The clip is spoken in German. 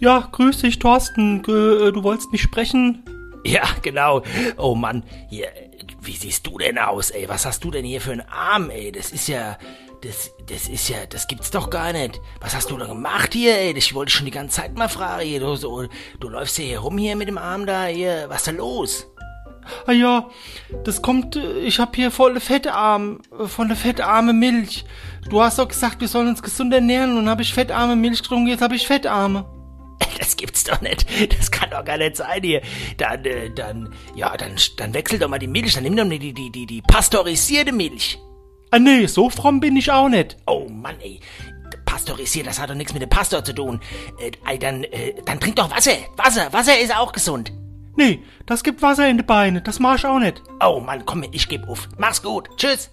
Ja, grüß dich, Thorsten. Äh, du wolltest mich sprechen? Ja, genau. Oh Mann, hier, wie siehst du denn aus, ey? Was hast du denn hier für einen Arm, ey? Das ist ja, das, das ist ja, das gibt's doch gar nicht. Was hast du da gemacht hier, ey? Ich wollte schon die ganze Zeit mal fragen, hier, du, so, du läufst hier rum hier mit dem Arm da, hier, was ist da los? Ah ja, das kommt, äh, ich hab hier volle Fettarm, äh, volle fettarme Milch. Du hast doch gesagt, wir sollen uns gesund ernähren und hab ich fettarme Milch getrunken, jetzt hab ich Fettarme. Das gibt's doch nicht. Das kann doch gar nicht sein hier. Dann, äh, dann, ja, dann, dann wechsel doch mal die Milch. Dann nimm doch die, die, die, die pasteurisierte Milch. Ah nee, so fromm bin ich auch nicht. Oh Mann, ey. Pasteurisiert, das hat doch nichts mit dem Pastor zu tun. Äh, dann, äh, dann trink doch Wasser. Wasser, Wasser ist auch gesund. Nee, das gibt Wasser in die Beine, das mach ich auch nicht. Oh Mann, komm, ich geb auf. Mach's gut. Tschüss.